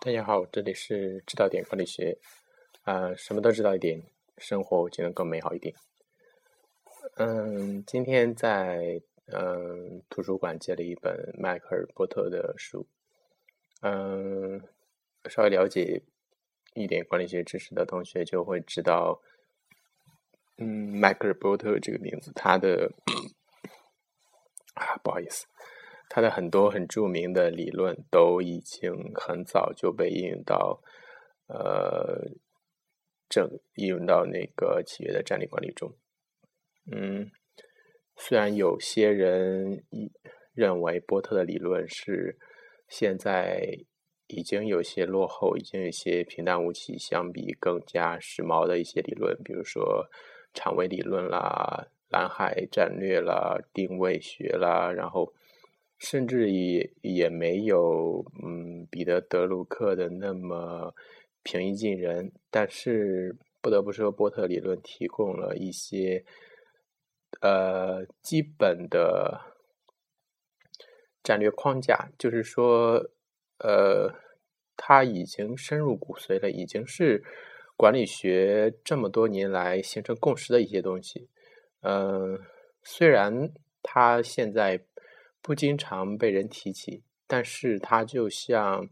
大家好，这里是知道点管理学，啊，什么都知道一点，生活就能更美好一点。嗯，今天在嗯图书馆借了一本迈克尔波特的书，嗯，稍微了解一点管理学知识的同学就会知道，嗯，迈克尔波特这个名字，他的 啊，不好意思。他的很多很著名的理论都已经很早就被应用到，呃，整应用到那个企业的战略管理中。嗯，虽然有些人认为波特的理论是现在已经有些落后，已经有些平淡无奇，相比更加时髦的一些理论，比如说长尾理论啦、蓝海战略啦、定位学啦，然后。甚至也也没有嗯彼得德鲁克的那么平易近人，但是不得不说，波特理论提供了一些呃基本的战略框架，就是说呃他已经深入骨髓了，已经是管理学这么多年来形成共识的一些东西。嗯，虽然他现在。不经常被人提起，但是它就像，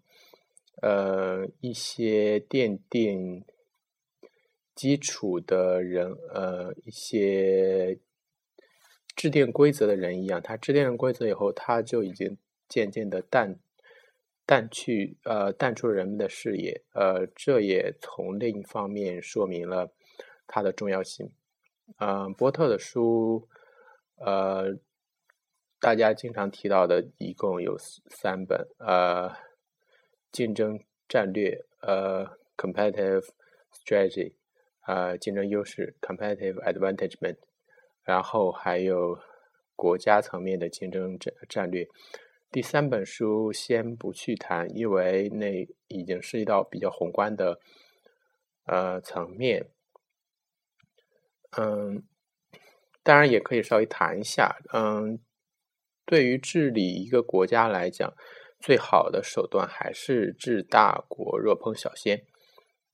呃，一些奠定基础的人，呃，一些制定规则的人一样。他制定了规则以后，他就已经渐渐的淡淡去，呃，淡出人们的视野。呃，这也从另一方面说明了它的重要性。嗯，波特的书，呃。大家经常提到的一共有三本，呃，竞争战略，呃，competitive strategy，呃，竞争优势，competitive advantagement，然后还有国家层面的竞争战战略。第三本书先不去谈，因为那已经涉及到比较宏观的呃层面。嗯，当然也可以稍微谈一下，嗯。对于治理一个国家来讲，最好的手段还是治大国若烹小鲜。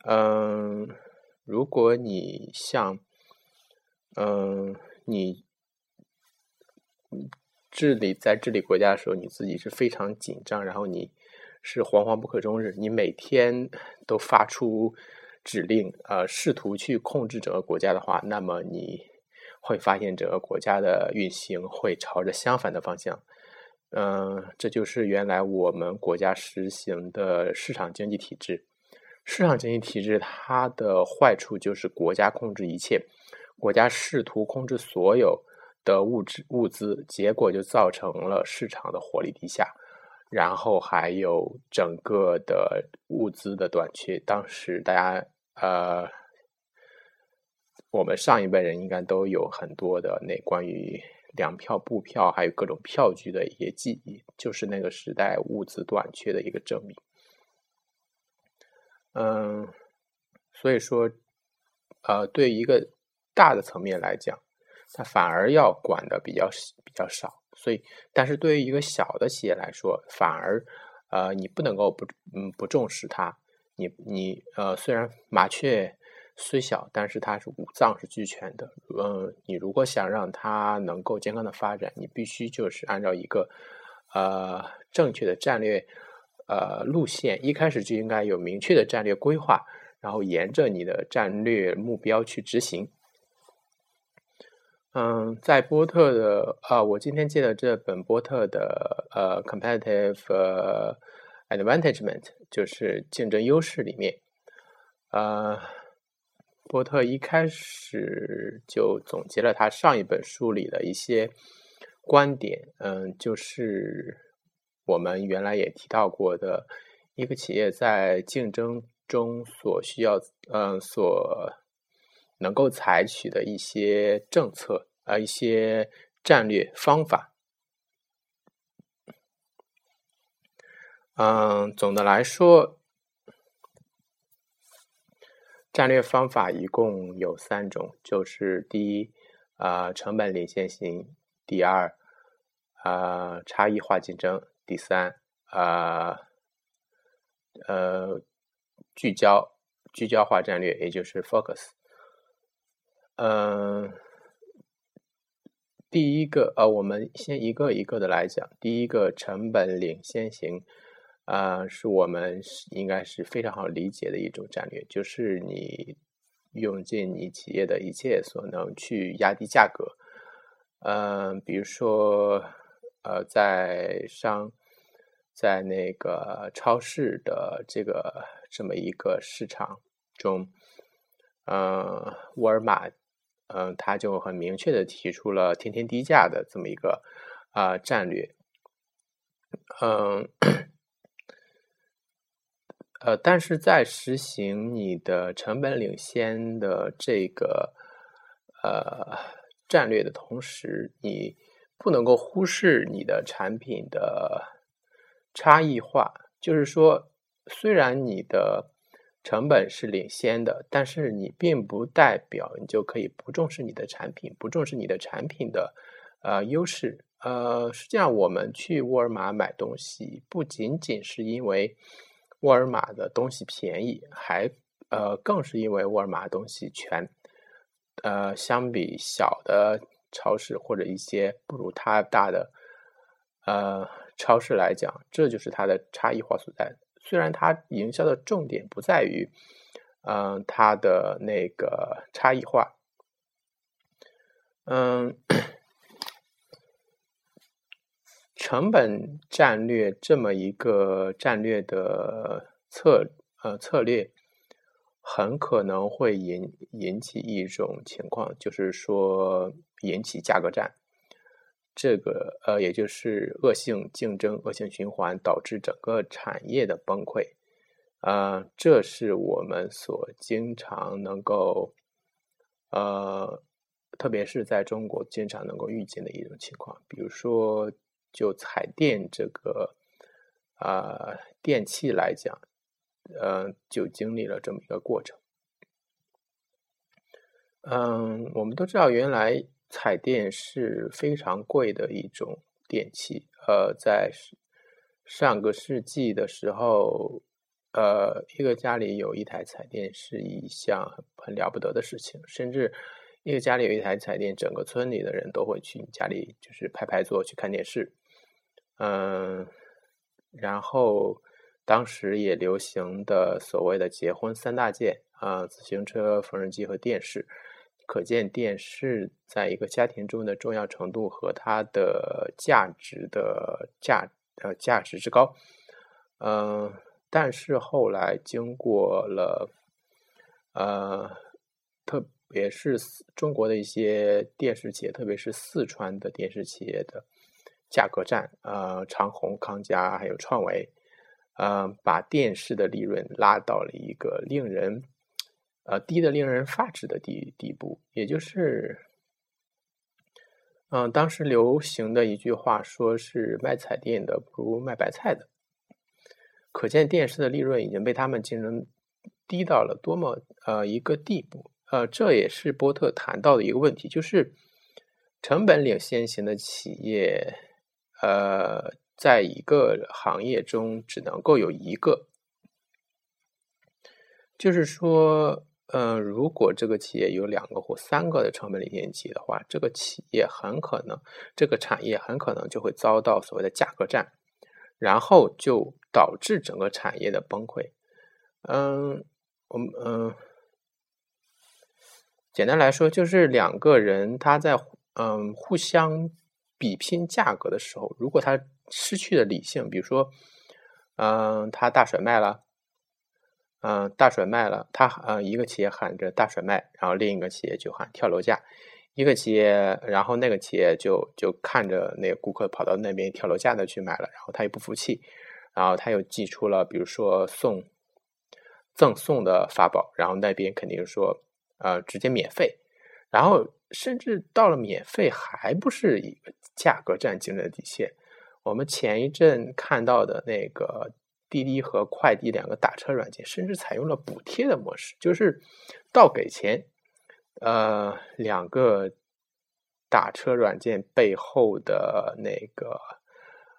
嗯，如果你像，嗯，你治理在治理国家的时候，你自己是非常紧张，然后你是惶惶不可终日，你每天都发出指令，呃，试图去控制整个国家的话，那么你。会发现整个国家的运行会朝着相反的方向，嗯，这就是原来我们国家实行的市场经济体制。市场经济体制它的坏处就是国家控制一切，国家试图控制所有的物质物资，结果就造成了市场的活力低下，然后还有整个的物资的短缺。当时大家呃。我们上一辈人应该都有很多的那关于粮票、布票，还有各种票据的一些记忆，就是那个时代物资短缺的一个证明。嗯，所以说，呃，对一个大的层面来讲，它反而要管的比较比较少。所以，但是对于一个小的企业来说，反而呃，你不能够不嗯不重视它。你你呃，虽然麻雀。虽小，但是它是五脏是俱全的。嗯，你如果想让它能够健康的发展，你必须就是按照一个呃正确的战略呃路线，一开始就应该有明确的战略规划，然后沿着你的战略目标去执行。嗯，在波特的啊，我今天借的这本波特的呃 competitive advantagement，就是竞争优势里面，呃。波特一开始就总结了他上一本书里的一些观点，嗯，就是我们原来也提到过的，一个企业在竞争中所需要，嗯，所能够采取的一些政策啊，一些战略方法。嗯，总的来说。战略方法一共有三种，就是第一，啊，成本领先型；第二，啊，差异化竞争；第三，啊，呃聚焦聚焦化战略，也就是 focus。嗯，第一个呃，我们先一个一个的来讲。第一个成本领先型，啊，是我们应该是非常好理解的一种战略，就是你用尽你企业的一切所能去压低价格。嗯，比如说，呃，在商，在那个超市的这个这么一个市场中，嗯，沃尔玛。嗯，他就很明确的提出了天天低价的这么一个啊战略。嗯，呃，但是在实行你的成本领先的这个呃战略的同时，你不能够忽视你的产品的差异化。就是说，虽然你的成本是领先的，但是你并不代表你就可以不重视你的产品，不重视你的产品的呃优势。呃，实际上我们去沃尔玛买东西，不仅仅是因为沃尔玛的东西便宜，还呃更是因为沃尔玛东西全。呃，相比小的超市或者一些不如它大的呃超市来讲，这就是它的差异化所在。虽然它营销的重点不在于，嗯，它的那个差异化，嗯，成本战略这么一个战略的策呃策略，很可能会引引起一种情况，就是说引起价格战。这个呃，也就是恶性竞争、恶性循环导致整个产业的崩溃，啊，这是我们所经常能够，呃，特别是在中国经常能够遇见的一种情况。比如说，就彩电这个啊电器来讲，呃，就经历了这么一个过程。嗯，我们都知道，原来。彩电是非常贵的一种电器，呃，在上个世纪的时候，呃，一个家里有一台彩电是一项很了不得的事情，甚至一个家里有一台彩电，整个村里的人都会去你家里，就是排排坐去看电视，嗯，然后当时也流行的所谓的结婚三大件啊，自行车、缝纫机和电视。可见电视在一个家庭中的重要程度和它的价值的价呃价值之高，嗯，但是后来经过了呃，特别是中国的一些电视企业，特别是四川的电视企业的价格战，呃，长虹、康佳还有创维，呃，把电视的利润拉到了一个令人。呃，低的令人发指的地地步，也就是，嗯，当时流行的一句话，说是卖彩电的不如卖白菜的，可见电视的利润已经被他们竞争低到了多么呃一个地步。呃，这也是波特谈到的一个问题，就是成本领先型的企业，呃，在一个行业中只能够有一个，就是说。嗯，如果这个企业有两个或三个的成本领先企业的话，这个企业很可能，这个产业很可能就会遭到所谓的价格战，然后就导致整个产业的崩溃。嗯，我们嗯，简单来说，就是两个人他在嗯互相比拼价格的时候，如果他失去了理性，比如说，嗯，他大甩卖了。嗯，大甩卖了，他呃一个企业喊着大甩卖，然后另一个企业就喊跳楼价，一个企业，然后那个企业就就看着那个顾客跑到那边跳楼价的去买了，然后他又不服气，然后他又寄出了比如说送赠送的法宝，然后那边肯定说呃直接免费，然后甚至到了免费还不是一个价格战竞争的底线，我们前一阵看到的那个。滴滴和快滴两个打车软件，甚至采用了补贴的模式，就是倒给钱。呃，两个打车软件背后的那个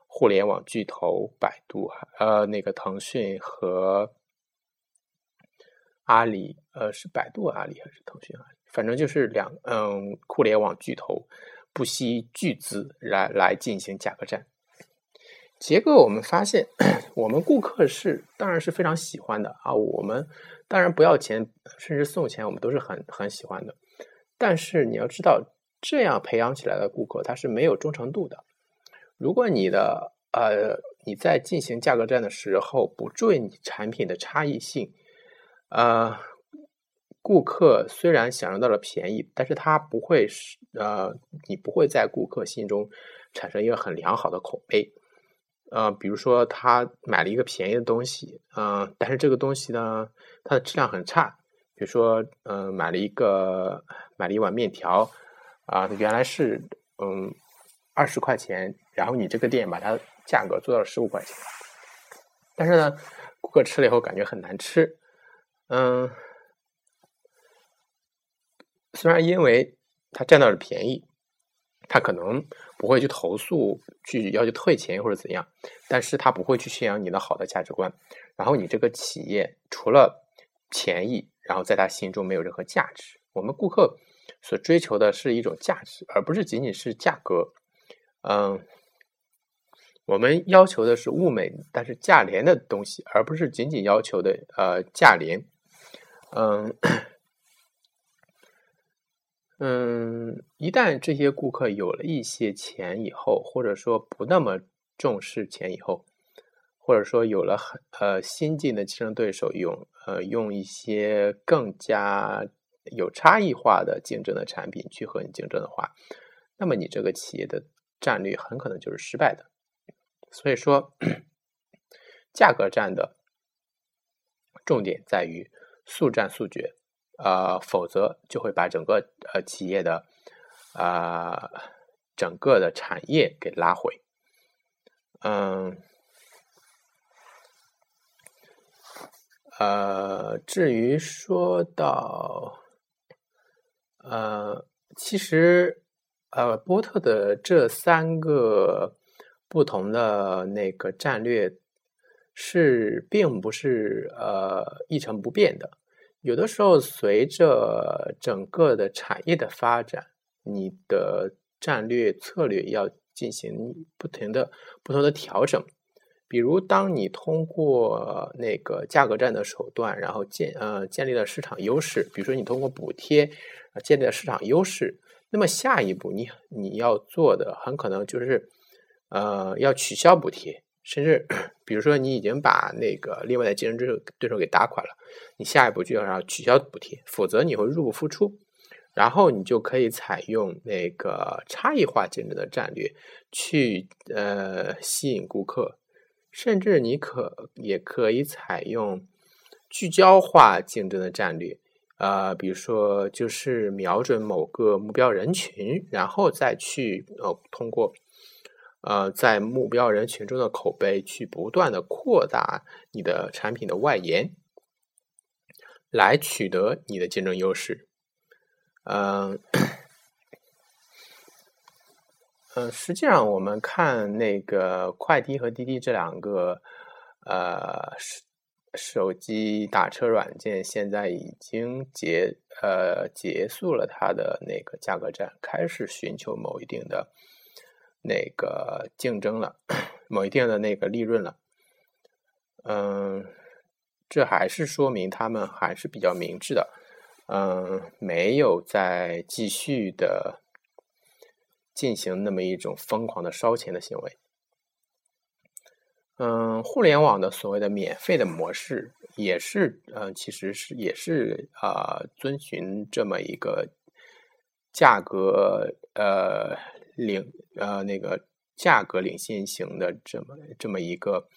互联网巨头百度，呃，那个腾讯和阿里，呃，是百度阿里还是腾讯阿里？反正就是两，嗯，互联网巨头不惜巨资来来进行价格战。结果我们发现，我们顾客是当然是非常喜欢的啊。我们当然不要钱，甚至送钱，我们都是很很喜欢的。但是你要知道，这样培养起来的顾客他是没有忠诚度的。如果你的呃你在进行价格战的时候不注意你产品的差异性，呃，顾客虽然享受到了便宜，但是他不会是呃你不会在顾客心中产生一个很良好的口碑。呃，比如说他买了一个便宜的东西，嗯，但是这个东西呢，它的质量很差。比如说，嗯，买了一个买了一碗面条，啊，原来是嗯二十块钱，然后你这个店把它价格做到了十五块钱，但是呢，顾客吃了以后感觉很难吃，嗯，虽然因为他占到了便宜。他可能不会去投诉，去要求退钱或者怎样，但是他不会去宣扬你的好的价值观。然后你这个企业除了便宜，然后在他心中没有任何价值。我们顾客所追求的是一种价值，而不是仅仅是价格。嗯，我们要求的是物美但是价廉的东西，而不是仅仅要求的呃价廉。嗯。嗯，一旦这些顾客有了一些钱以后，或者说不那么重视钱以后，或者说有了很呃新进的竞争对手用呃用一些更加有差异化的竞争的产品去和你竞争的话，那么你这个企业的战略很可能就是失败的。所以说，价格战的重点在于速战速决。呃，否则就会把整个呃企业的啊整个的产业给拉回。嗯，呃，至于说到呃，其实呃波特的这三个不同的那个战略是并不是呃一成不变的。有的时候，随着整个的产业的发展，你的战略策略要进行不停的、不同的调整。比如，当你通过那个价格战的手段，然后建呃建立了市场优势，比如说你通过补贴建立了市场优势，那么下一步你你要做的很可能就是呃要取消补贴。甚至，比如说你已经把那个另外的竞争对手给打垮了，你下一步就要取消补贴，否则你会入不敷出。然后你就可以采用那个差异化竞争的战略去呃吸引顾客，甚至你可也可以采用聚焦化竞争的战略，呃，比如说就是瞄准某个目标人群，然后再去呃通过。呃，在目标人群中的口碑，去不断的扩大你的产品的外延，来取得你的竞争优势。嗯，嗯，实际上我们看那个快滴和滴滴这两个呃手手机打车软件，现在已经结呃结束了它的那个价格战，开始寻求某一定的。那个竞争了，某一定的那个利润了，嗯，这还是说明他们还是比较明智的，嗯，没有再继续的进行那么一种疯狂的烧钱的行为。嗯，互联网的所谓的免费的模式，也是，嗯，其实是也是啊，遵循这么一个价格，呃。领呃那个价格领先型的这么这么一个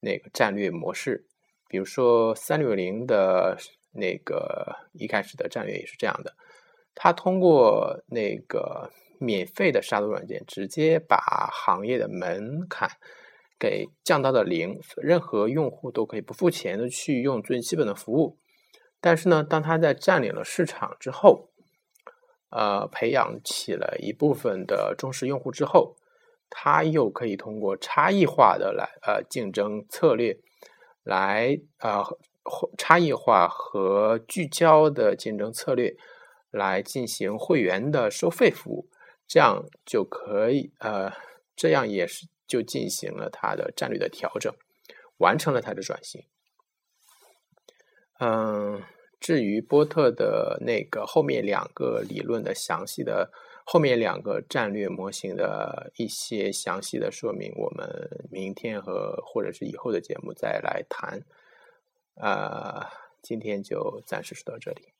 那个战略模式，比如说三六零的那个一开始的战略也是这样的，它通过那个免费的杀毒软件，直接把行业的门槛给降到了零，任何用户都可以不付钱的去用最基本的服务。但是呢，当他在占领了市场之后，呃，培养起了一部分的忠实用户之后，他又可以通过差异化的来呃竞争策略来呃差异化和聚焦的竞争策略来进行会员的收费服务，这样就可以呃这样也是就进行了它的战略的调整，完成了它的转型。嗯。至于波特的那个后面两个理论的详细的后面两个战略模型的一些详细的说明，我们明天和或者是以后的节目再来谈。呃，今天就暂时说到这里。